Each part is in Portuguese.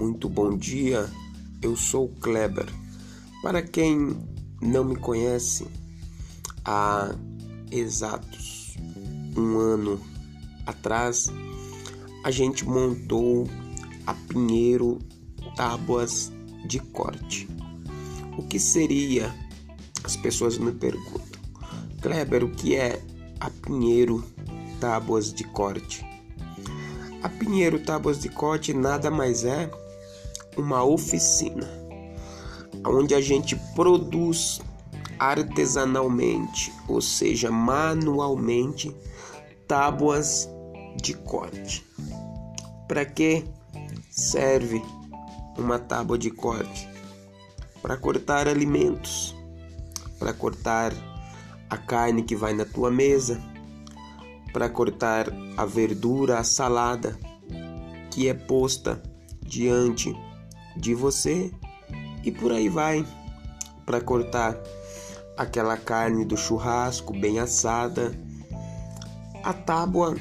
Muito bom dia, eu sou Kleber. Para quem não me conhece, há exatos um ano atrás a gente montou a Pinheiro Tábuas de Corte. O que seria? As pessoas me perguntam, Kleber, o que é a Pinheiro Tábuas de Corte? A Pinheiro Tábuas de Corte nada mais é uma oficina onde a gente produz artesanalmente, ou seja, manualmente, tábuas de corte. Para que serve uma tábua de corte? Para cortar alimentos, para cortar a carne que vai na tua mesa, para cortar a verdura, a salada que é posta diante de você e por aí vai para cortar aquela carne do churrasco bem assada. A tábua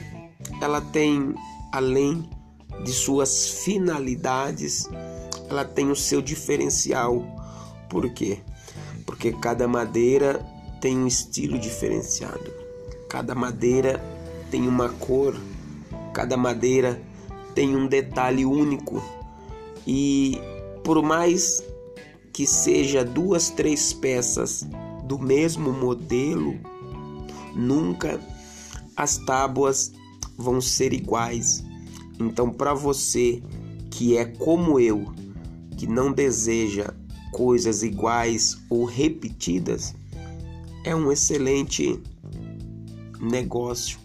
ela tem além de suas finalidades, ela tem o seu diferencial. Por quê? Porque cada madeira tem um estilo diferenciado. Cada madeira tem uma cor, cada madeira tem um detalhe único e por mais que seja duas, três peças do mesmo modelo, nunca as tábuas vão ser iguais. Então, para você que é como eu, que não deseja coisas iguais ou repetidas, é um excelente negócio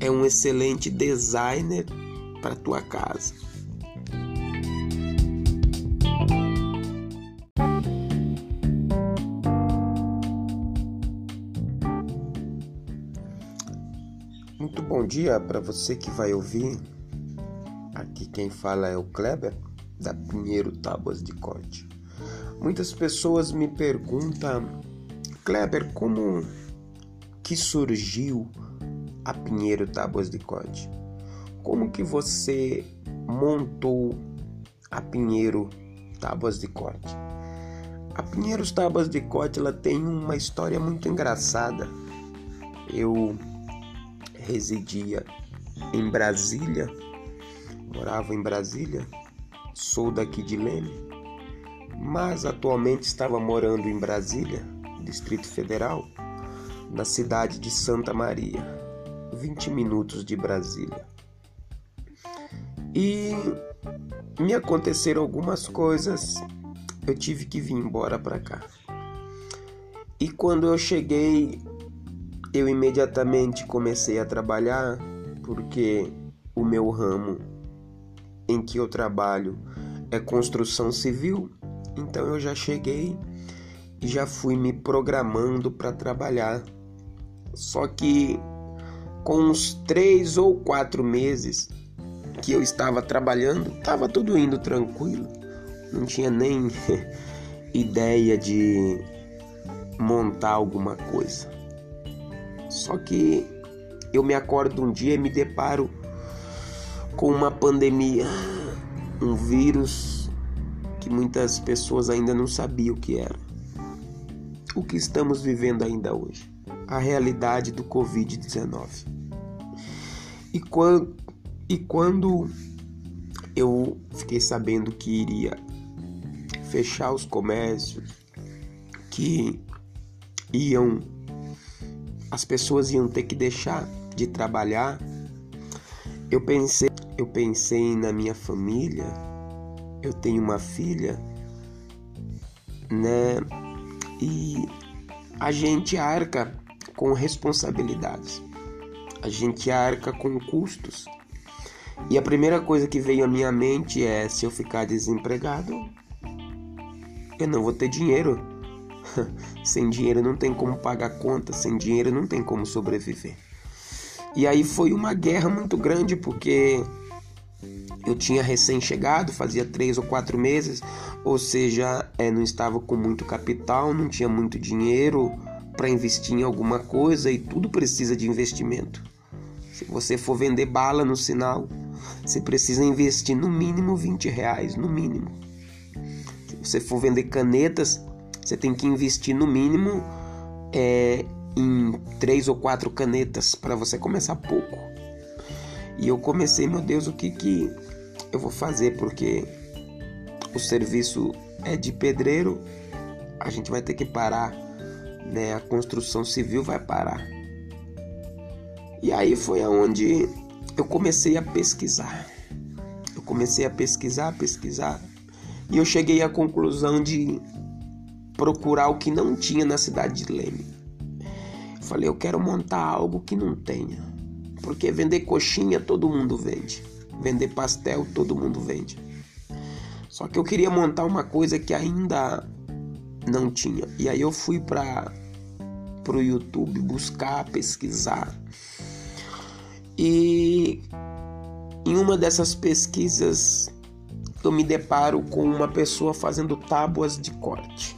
é um excelente designer para tua casa. Muito bom dia para você que vai ouvir. Aqui quem fala é o Kleber da Pinheiro Tábuas de Corte. Muitas pessoas me perguntam, Kleber, como que surgiu a Pinheiro Tábuas de Corte. Como que você montou a Pinheiro Tábuas de Corte? A Pinheiros Tábuas de Corte ela tem uma história muito engraçada. Eu residia em Brasília, morava em Brasília, sou daqui de Leme, mas atualmente estava morando em Brasília, Distrito Federal, na cidade de Santa Maria. 20 minutos de Brasília. E me aconteceram algumas coisas, eu tive que vir embora para cá. E quando eu cheguei, eu imediatamente comecei a trabalhar, porque o meu ramo em que eu trabalho é construção civil, então eu já cheguei e já fui me programando para trabalhar. Só que com uns três ou quatro meses que eu estava trabalhando, estava tudo indo tranquilo, não tinha nem ideia de montar alguma coisa. Só que eu me acordo um dia e me deparo com uma pandemia, um vírus que muitas pessoas ainda não sabiam o que era. O que estamos vivendo ainda hoje a realidade do Covid-19. E quando, e quando eu fiquei sabendo que iria fechar os comércios, que iam as pessoas iam ter que deixar de trabalhar, eu pensei, eu pensei na minha família. Eu tenho uma filha, né? E a gente arca com responsabilidades. A gente arca com custos. E a primeira coisa que veio à minha mente é: se eu ficar desempregado, eu não vou ter dinheiro. sem dinheiro não tem como pagar conta, sem dinheiro não tem como sobreviver. E aí foi uma guerra muito grande porque eu tinha recém-chegado, fazia três ou quatro meses, ou seja, é, não estava com muito capital, não tinha muito dinheiro para investir em alguma coisa e tudo precisa de investimento. Se você for vender bala no sinal, você precisa investir no mínimo 20 reais, no mínimo. Se você for vender canetas, você tem que investir no mínimo é, em três ou quatro canetas para você começar pouco. E eu comecei, meu Deus, o que que eu vou fazer? Porque o serviço é de pedreiro, a gente vai ter que parar, né? A construção civil vai parar. E aí foi aonde eu comecei a pesquisar. Eu comecei a pesquisar, pesquisar, e eu cheguei à conclusão de procurar o que não tinha na cidade de Leme. Falei, eu quero montar algo que não tenha. Porque vender coxinha todo mundo vende. Vender pastel todo mundo vende. Só que eu queria montar uma coisa que ainda não tinha. E aí eu fui para o YouTube buscar, pesquisar. E em uma dessas pesquisas eu me deparo com uma pessoa fazendo tábuas de corte.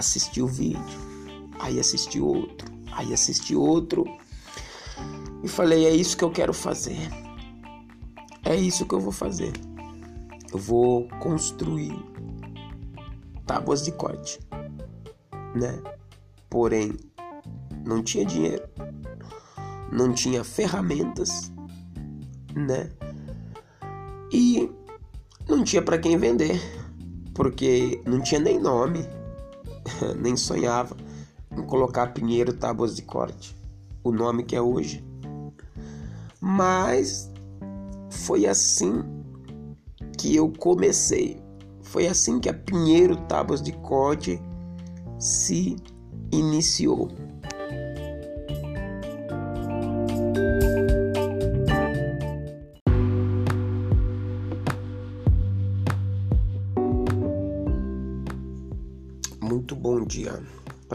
Assisti o vídeo, aí assisti outro, aí assisti outro e falei: é isso que eu quero fazer. É isso que eu vou fazer. Eu vou construir tábuas de corte, né? Porém, não tinha dinheiro, não tinha ferramentas, né? E não tinha para quem vender, porque não tinha nem nome, nem sonhava em colocar Pinheiro Tábuas de Corte, o nome que é hoje. Mas foi assim que eu comecei. Foi assim que a Pinheiro Tábuas de Corte se iniciou.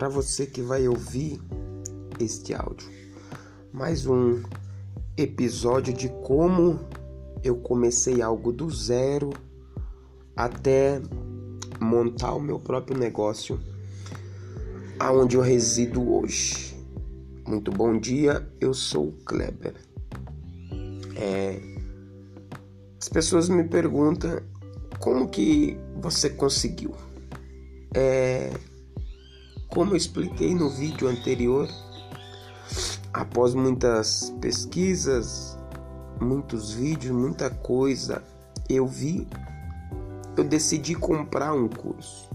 Para você que vai ouvir este áudio. Mais um episódio de como eu comecei algo do zero até montar o meu próprio negócio aonde eu resido hoje. Muito bom dia, eu sou o Kleber. É, as pessoas me perguntam como que você conseguiu. É, como expliquei no vídeo anterior, após muitas pesquisas, muitos vídeos, muita coisa, eu vi, eu decidi comprar um curso.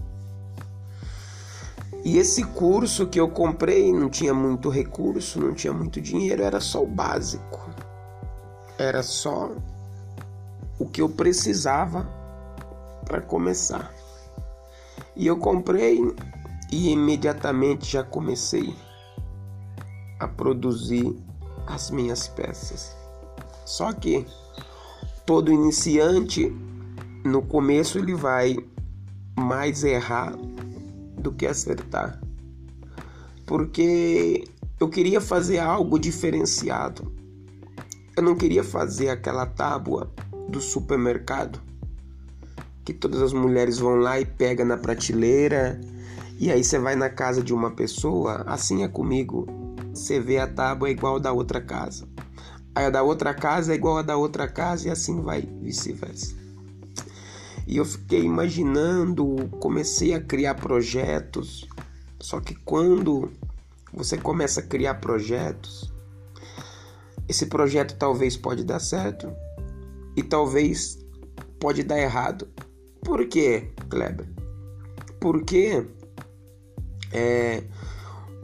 E esse curso que eu comprei não tinha muito recurso, não tinha muito dinheiro, era só o básico. Era só o que eu precisava para começar. E eu comprei e imediatamente já comecei a produzir as minhas peças. Só que todo iniciante no começo ele vai mais errar do que acertar. Porque eu queria fazer algo diferenciado. Eu não queria fazer aquela tábua do supermercado que todas as mulheres vão lá e pega na prateleira. E aí você vai na casa de uma pessoa, assim é comigo. Você vê a tábua é igual a da outra casa. Aí a da outra casa é igual a da outra casa e assim vai, vice-versa. E eu fiquei imaginando, comecei a criar projetos. Só que quando você começa a criar projetos, esse projeto talvez pode dar certo e talvez pode dar errado. Por quê, Kleber? Porque é,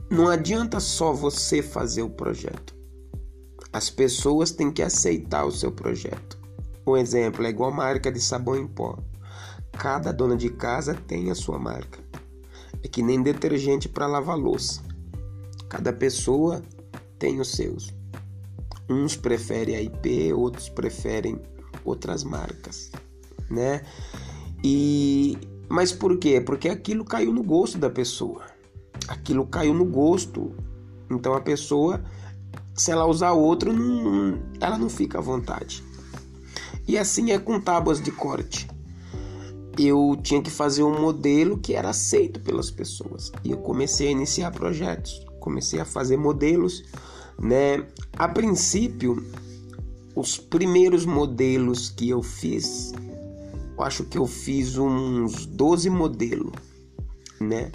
não adianta só você fazer o projeto. As pessoas têm que aceitar o seu projeto. Um exemplo é igual marca de sabão em pó. Cada dona de casa tem a sua marca. É que nem detergente para lavar louça. Cada pessoa tem os seus. Uns preferem a IP, outros preferem outras marcas, né? E mas por quê? Porque aquilo caiu no gosto da pessoa. Aquilo caiu no gosto. Então a pessoa, se ela usar outro, não, ela não fica à vontade. E assim é com tábuas de corte. Eu tinha que fazer um modelo que era aceito pelas pessoas. E eu comecei a iniciar projetos, comecei a fazer modelos, né? A princípio, os primeiros modelos que eu fiz, eu acho que eu fiz uns 12 modelos, né?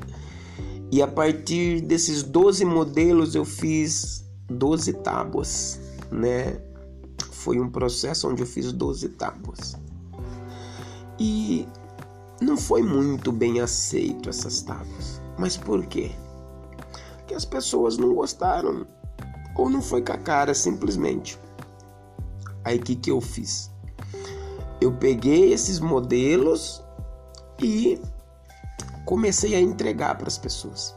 E a partir desses 12 modelos eu fiz 12 tábuas, né? Foi um processo onde eu fiz 12 tábuas. E não foi muito bem aceito essas tábuas. Mas por quê? Porque as pessoas não gostaram. Ou não foi com a cara, simplesmente. Aí o que, que eu fiz? Eu peguei esses modelos e comecei a entregar para as pessoas.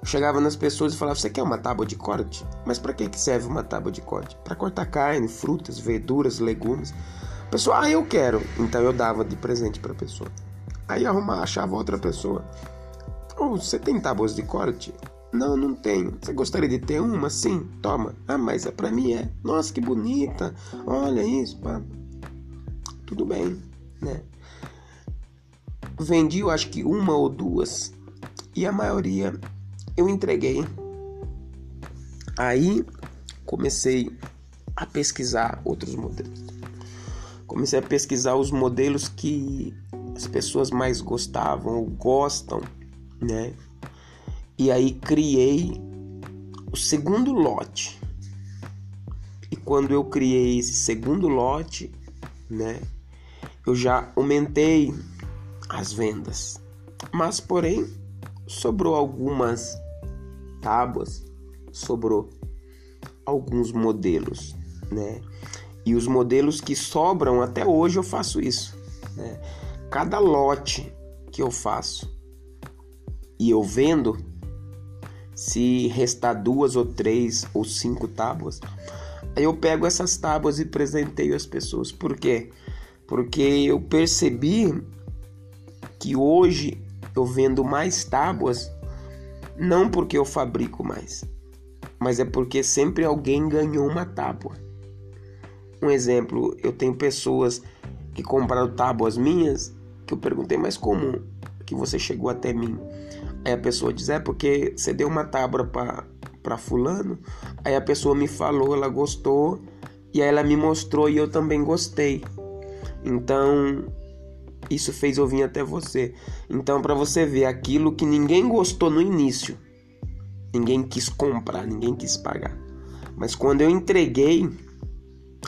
Eu chegava nas pessoas e falava: Você quer uma tábua de corte? Mas para que serve uma tábua de corte? Para cortar carne, frutas, verduras, legumes. A pessoa, ah, eu quero. Então eu dava de presente para a pessoa. Aí arrumava, achava outra pessoa. Oh, você tem tábuas de corte? Não, não tenho. Você gostaria de ter uma? Sim, toma. Ah, mas é para mim é. Nossa, que bonita. Olha isso, pá. Tudo bem, né? Vendi, eu acho que uma ou duas. E a maioria eu entreguei. Aí comecei a pesquisar outros modelos. Comecei a pesquisar os modelos que as pessoas mais gostavam ou gostam, né? E aí criei o segundo lote. E quando eu criei esse segundo lote, né, eu já aumentei as vendas. Mas porém, sobrou algumas tábuas, sobrou alguns modelos, né? E os modelos que sobram até hoje eu faço isso, né? Cada lote que eu faço e eu vendo, se restar duas ou três ou cinco tábuas, aí eu pego essas tábuas e presenteio as pessoas. Por quê? Porque eu percebi que hoje eu vendo mais tábuas não porque eu fabrico mais, mas é porque sempre alguém ganhou uma tábua. Um exemplo, eu tenho pessoas que compraram tábuas minhas que eu perguntei, mas como que você chegou até mim? Aí a pessoa diz: É porque você deu uma tábua para Fulano. Aí a pessoa me falou, ela gostou. E aí ela me mostrou e eu também gostei. Então, isso fez eu vir até você. Então, para você ver aquilo que ninguém gostou no início, ninguém quis comprar, ninguém quis pagar. Mas quando eu entreguei,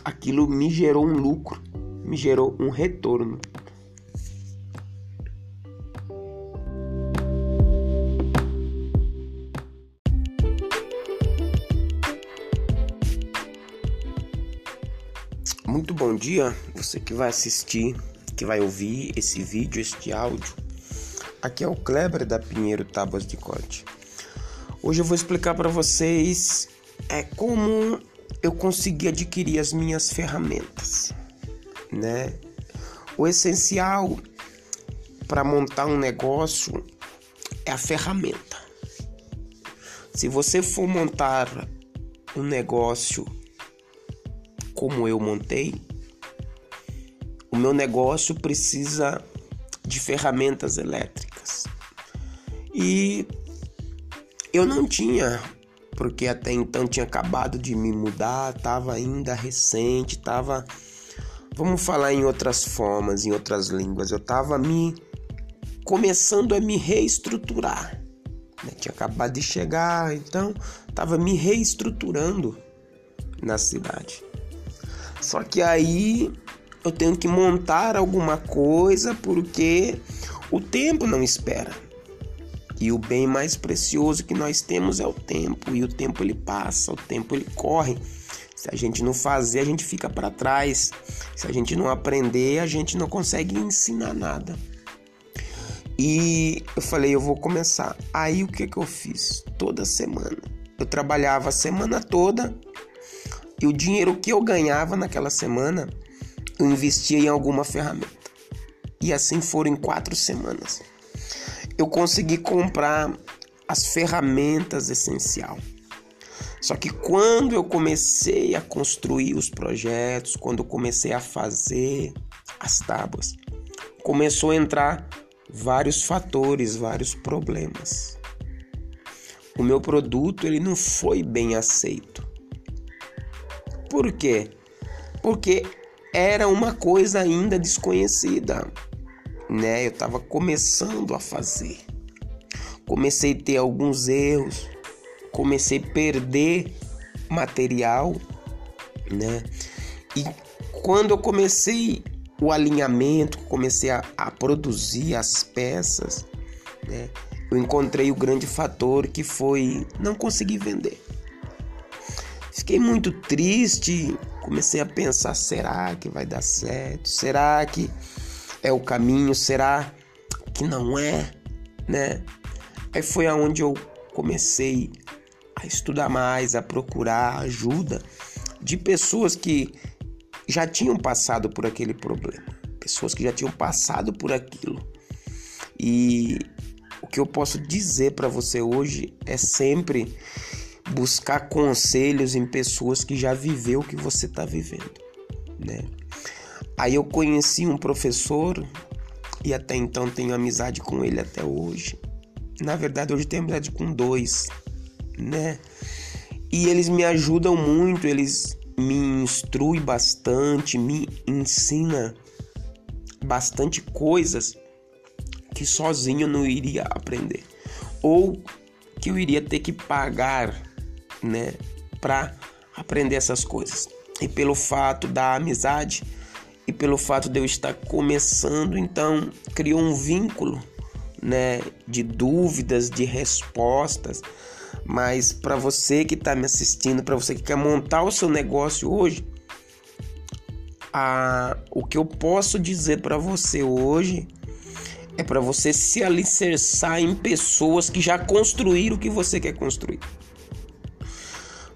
aquilo me gerou um lucro, me gerou um retorno. Muito bom dia, você que vai assistir, que vai ouvir esse vídeo, este áudio. Aqui é o Kleber da Pinheiro Tábuas de Corte. Hoje eu vou explicar para vocês é como eu consegui adquirir as minhas ferramentas, né? O essencial para montar um negócio é a ferramenta. Se você for montar um negócio como eu montei, o meu negócio precisa de ferramentas elétricas. E eu não tinha, porque até então tinha acabado de me mudar, estava ainda recente, estava vamos falar em outras formas, em outras línguas. Eu estava me começando a me reestruturar. Né? Tinha acabado de chegar, então estava me reestruturando na cidade. Só que aí eu tenho que montar alguma coisa porque o tempo não espera. E o bem mais precioso que nós temos é o tempo, e o tempo ele passa, o tempo ele corre. Se a gente não fazer, a gente fica para trás. Se a gente não aprender, a gente não consegue ensinar nada. E eu falei, eu vou começar. Aí o que que eu fiz? Toda semana. Eu trabalhava a semana toda e o dinheiro que eu ganhava naquela semana, eu investia em alguma ferramenta. E assim foram quatro semanas. Eu consegui comprar as ferramentas essencial. Só que quando eu comecei a construir os projetos, quando eu comecei a fazer as tábuas, começou a entrar vários fatores, vários problemas. O meu produto ele não foi bem aceito. Por quê? porque era uma coisa ainda desconhecida, né? Eu estava começando a fazer. Comecei a ter alguns erros, comecei a perder material, né? E quando eu comecei o alinhamento, comecei a, a produzir as peças, né? Eu encontrei o grande fator que foi não conseguir vender. Fiquei muito triste, comecei a pensar: será que vai dar certo? Será que é o caminho? Será que não é? Né? Aí foi aonde eu comecei a estudar mais, a procurar ajuda de pessoas que já tinham passado por aquele problema, pessoas que já tinham passado por aquilo. E o que eu posso dizer para você hoje é sempre buscar conselhos em pessoas que já viveu o que você está vivendo, né? Aí eu conheci um professor e até então tenho amizade com ele até hoje. Na verdade, hoje tenho amizade com dois, né? E eles me ajudam muito, eles me instruem bastante, me ensina bastante coisas que sozinho eu não iria aprender ou que eu iria ter que pagar, né, para aprender essas coisas. E pelo fato da amizade e pelo fato de eu estar começando, então criou um vínculo, né, de dúvidas, de respostas. Mas para você que está me assistindo, para você que quer montar o seu negócio hoje, a, o que eu posso dizer para você hoje é para você se alicerçar em pessoas que já construíram o que você quer construir.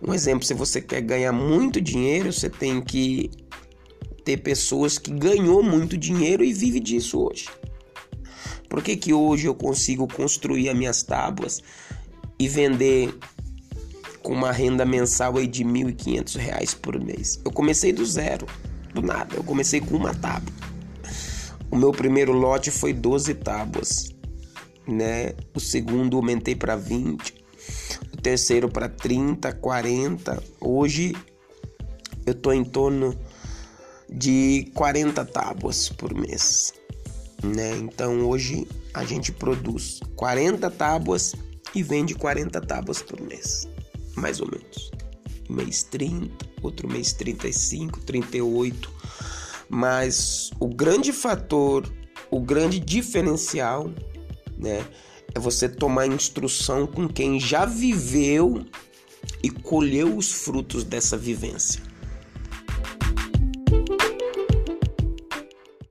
Um exemplo, se você quer ganhar muito dinheiro, você tem que ter pessoas que ganhou muito dinheiro e vive disso hoje. Por que, que hoje eu consigo construir as minhas tábuas e vender com uma renda mensal aí de R$ 1.500 por mês? Eu comecei do zero, do nada. Eu comecei com uma tábua. O meu primeiro lote foi 12 tábuas, né? O segundo aumentei para 20, o terceiro para 30, 40. Hoje eu tô em torno de 40 tábuas por mês, né? Então hoje a gente produz 40 tábuas e vende 40 tábuas por mês, mais ou menos. mês 30, outro mês 35, 38 mas o grande fator, o grande diferencial, né, é você tomar instrução com quem já viveu e colheu os frutos dessa vivência.